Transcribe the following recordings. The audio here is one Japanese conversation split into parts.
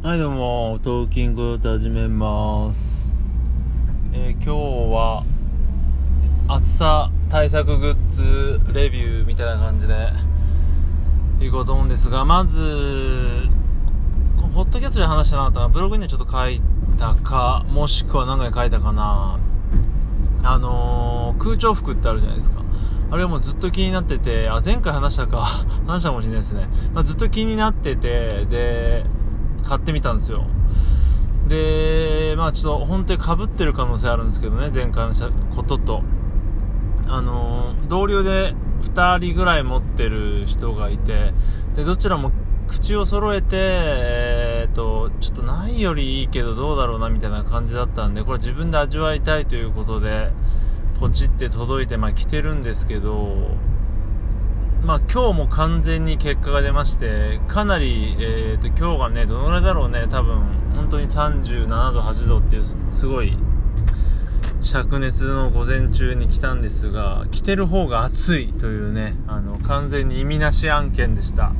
はいどうも、トーキングと始めます。えー今日は暑さ対策グッズレビューみたいな感じでいこうと思うんですが、まず、このポッドキャストで話してなかったな、ブログにはちょっと書いたか、もしくは何回書いたかな。あのー、空調服ってあるじゃないですか。あれはもうずっと気になってて、あ、前回話したか、話したかもしれないですね。まあ、ずっと気になってて、で、買ってみたんですよ。で、まあちょっと本当に被ってる可能性あるんですけどね、前回のことと。あの、同僚で2人ぐらい持ってる人がいて、で、どちらも口を揃えて、えー、と、ちょっとないよりいいけどどうだろうなみたいな感じだったんで、これ自分で味わいたいということで、ポチって届いて、まあ来てるんですけど、まあ今日も完全に結果が出まして、かなり、えー、と今日がね、どのぐらいだろうね、多分、本当に37度、8度っていうすごい、灼熱の午前中に来たんですが、着てる方が暑いというね、あの、完全に意味なし案件でした。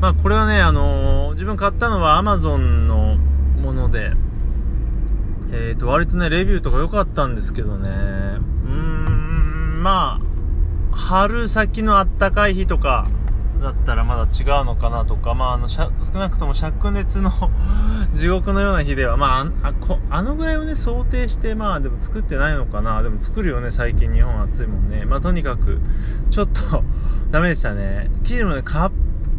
まあこれはね、あのー自分買ったのは Amazon のもので、えーと、割とね、レビューとか良かったんですけどね、うーん、まあ、春先のあったかい日とかだったらまだ違うのかなとか、まあ、あの、少なくとも灼熱の 地獄のような日では、まあ、あこあのぐらいをね、想定して、まあ、でも作ってないのかな。でも作るよね、最近日本暑いもんね。まあ、とにかく、ちょっと ダメでしたね。生地もね、カッ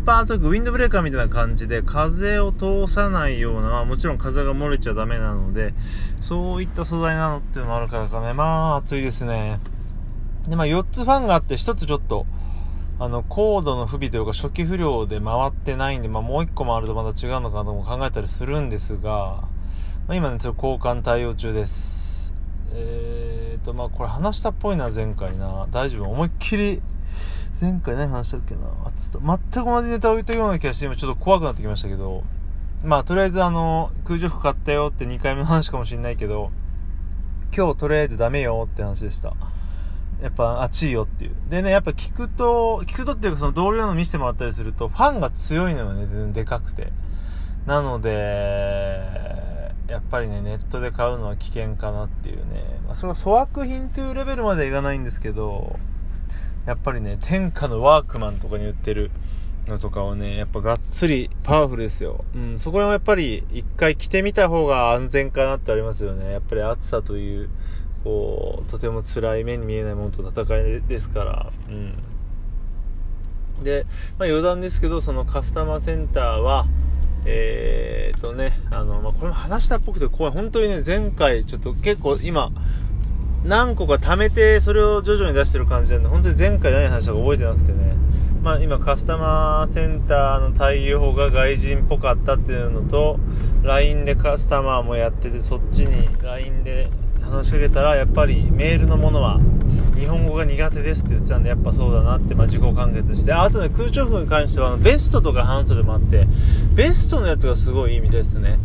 パーとか、ウィンドブレーカーみたいな感じで、風を通さないような、まあ、もちろん風が漏れちゃダメなので、そういった素材なのっていうのもあるからかね、まあ、暑いですね。で、まあ、4つファンがあって、1つちょっと、あの、高度の不備というか初期不良で回ってないんで、まあ、もう1個回るとまた違うのかなとも考えたりするんですが、まあ、今ね、ちょっと交換対応中です。えーと、まあ、これ話したっぽいな、前回な。大丈夫？思いっきり、前回何話したっけな？あつった全く同じネタを言ったような気がして、今ちょっと怖くなってきましたけど、まあ、とりあえずあの、空調服買ったよって2回目の話かもしれないけど、今日とりあえずダメよって話でした。やっぱ暑いよっていう。でね、やっぱ聞くと、聞くとっていうかその同僚の見せてもらったりすると、ファンが強いのよね、全然でかくて。なので、やっぱりね、ネットで買うのは危険かなっていうね。まあ、それは粗悪品というレベルまではいかないんですけど、やっぱりね、天下のワークマンとかに売ってるのとかをね、やっぱがっつりパワフルですよ。うん、そこら辺はやっぱり一回着てみた方が安全かなってありますよね。やっぱり暑さという、こう、とても辛い目に見えないものと戦いですから、うん。で、まあ余談ですけど、そのカスタマーセンターは、えーとね、あの、まあ、これも話したっぽくて怖い。本当にね、前回ちょっと結構今、何個か貯めて、それを徐々に出してる感じなんで、本当に前回何話したか覚えてなくてね。まあ今カスタマーセンターの対応が外人っぽかったっていうのと、LINE でカスタマーもやってて、そっちに LINE で話しかけたら、やっぱりメールのものは日本語が苦手ですって言ってたんで、やっぱそうだなって、まあ自己完結して。あとね、空調服に関しては、ベストとか半袖もあって、ベストのやつがすごいいいみたいですね。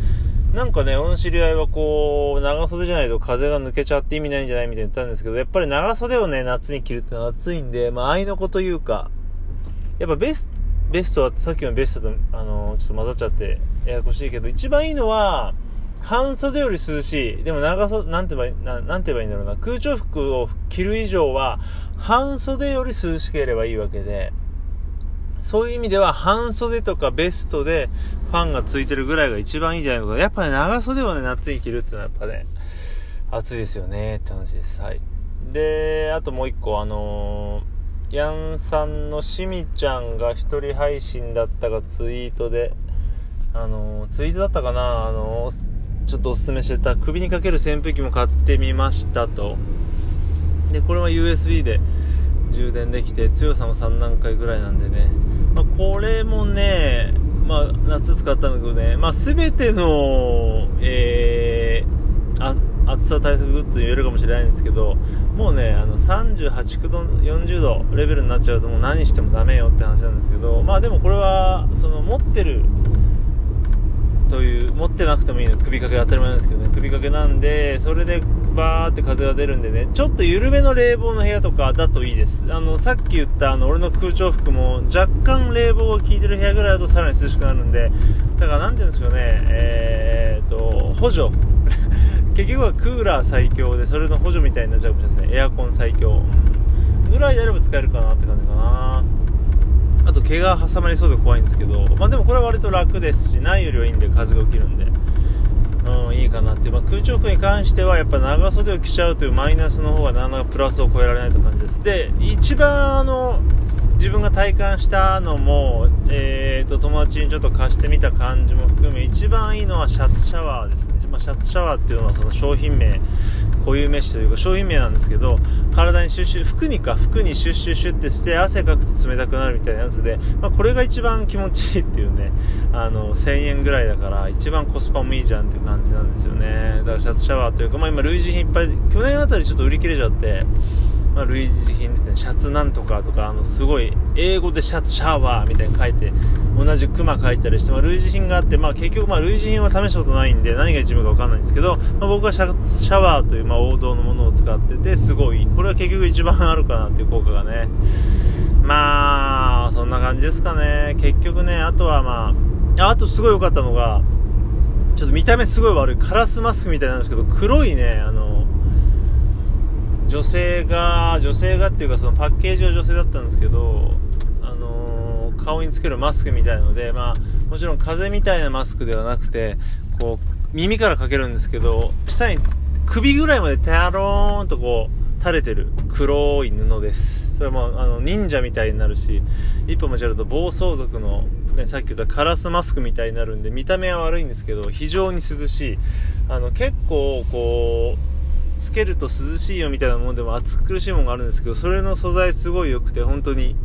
なんかね、俺の知り合いはこう、長袖じゃないと風が抜けちゃって意味ないんじゃないみたいに言ったんですけど、やっぱり長袖をね、夏に着るってのは暑いんで、まあ、愛の子というか、やっぱベスベストはさっきのベストと、あのちょっと混ざっちゃって、ややこしいけど、一番いいのは、半袖より涼しい。でも長袖、なんて言えばいい、ななんて言えばいいんだろうな。空調服を着る以上は、半袖より涼しければいいわけで、そういう意味では半袖とかベストでファンがついてるぐらいが一番いいんじゃないのか。やっぱね、長袖をね、夏に着るってのはやっぱね、暑いですよねって話です。はい。で、あともう一個、あのー、ヤンさんのしみちゃんが一人配信だったかツイートで、あの、ツイートだったかなあの、ちょっとおすすめしてた首にかける扇風機も買ってみましたと。で、これは USB で充電できて強さも3段階ぐらいなんでね、まあ、これもね、まあ、夏使ったんだけどね、まあ、全ての、えー、暑さ対策グッズ言えるかもしれないんですけどもうねあの38度40度レベルになっちゃうともう何してもダメよって話なんですけどまあでもこれはその持ってるという持ってなくてもいいの首掛け当たり前なんですけどね。首掛けなんでそれでバーって風が出るんでね。ちょっと緩めの冷房の部屋とかだといいです。あのさっき言ったあの俺の空調服も若干冷房が効いてる部屋ぐらいだとさらに涼しくなるんでだから何て言うんですかね。えー、っと補助。結局はクーラー最強でそれの補助みたいになっちゃうかもしれないですねエアコン最強。ぐらいであれば使えるかなって感じかな。あと毛が挟まりそうで怖いんですけど、まあ、でもこれは割と楽ですしないよりはいいんで風が起きるんで、うん、いいかなって、まあ、空調服に関してはやっぱ長袖を着ちゃうというマイナスの方がなかなかプラスを超えられないという感じです。で一番あの自分が体感したのも、えーと、友達にちょっと貸してみた感じも含め一番いいのはシャツシャワーですね、まあ、シャツシャワーっていうのはその商品名固有名詞というか商品名なんですけど体にシュッシュ服にか服にシュッシュッシュってして汗かくと冷たくなるみたいなやつで、まあ、これが一番気持ちいいっていうねあの1000円ぐらいだから一番コスパもいいじゃんっていう感じなんですよねだからシャツシャワーというか、まあ、今類似品いっぱい去年あたりちょっと売り切れちゃってまあ、類似品ですね。シャツなんとかとかあのすごい英語でシャツシャワーみたいに書いて同じクマ書いたりして、まあ、類似品があって、まあ、結局まあ類似品は試したことないんで何が一部か分かんないんですけど、まあ、僕はシャツシャワーというまあ王道のものを使っててすごいこれは結局一番あるかなっていう効果がね。まあそんな感じですかね。結局ねあとはまああとすごい良かったのがちょっと見た目すごい悪いカラスマスクみたいなんですけど黒いねあの女性が女性がっていうかそのパッケージは女性だったんですけど、あのー、顔につけるマスクみたいので、まあ、もちろん風邪みたいなマスクではなくてこう耳からかけるんですけど下に首ぐらいまでテャローンとこう垂れてる黒い布です。それもあの忍者みたいになるし一歩間違えると暴走族の、ね、さっき言ったカラスマスクみたいになるんで見た目は悪いんですけど非常に涼しい。あの結構こうつけると涼しいよみたいなものでも暑苦しいものがあるんですけどそれの素材すごい良くて本当に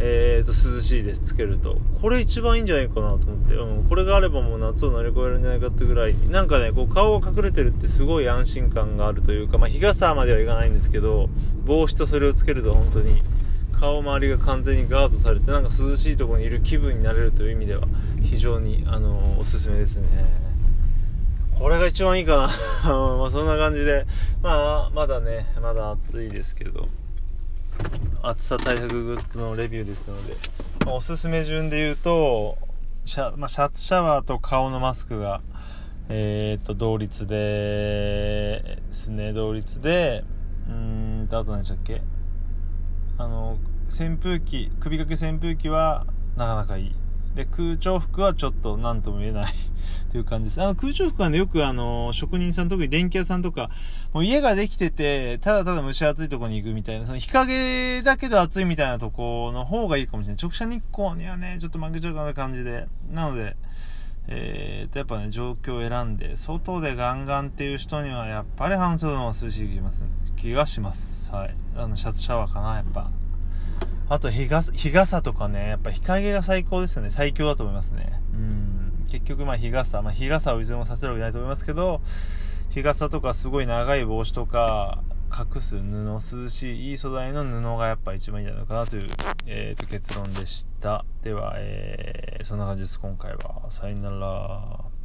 えーと、涼しいですつけると。これ一番いいんじゃないかなと思って、うん、これがあればもう夏を乗り越えるんじゃないかってぐらい。なんかねこう顔が隠れてるってすごい安心感があるというか、まあ、日傘まではいかないんですけど帽子とそれをつけると本当に顔周りが完全にガードされてなんか涼しいところにいる気分になれるという意味では非常にあのおすすめですね。これが一番いいかな。まあそんな感じで、まあ、まだね、まだ暑いですけど、暑さ対策グッズのレビューですので、まあ、おすすめ順で言うと、シャ,、まあ、シャツシャワーと顔のマスクが、えー、っと、同率で、ですね、同率で、うーんと、あと何でしたっけ？あの、扇風機、首掛け扇風機はなかなかいい。で、空調服はちょっと何とも言えない という感じです。あの、空調服はね、よくあの、職人さん、特に電気屋さんとか、もう家ができてて、ただただ蒸し暑いとこに行くみたいな、その日陰だけど暑いみたいなとこの方がいいかもしれない。直射日光にはね、ちょっと負けちゃうかな感じで。なので、えーと、やっぱね、状況を選んで、外でガンガンっていう人には、やっぱり半袖の涼しい気がします、気がします。はい。あの、シャツシャワーかな、やっぱ。あと日傘、日傘とかね、やっぱ日陰が最高ですよね。最強だと思いますね。うん。結局まあ日傘、まあ日傘をいずれもさせるわけないと思いますけど、日傘とかすごい長い帽子とか、隠す布、涼しい、いい素材の布がやっぱ一番いいんじゃないかなという、えー、と結論でした。では、えー、そんな感じです、今回は。さよなら。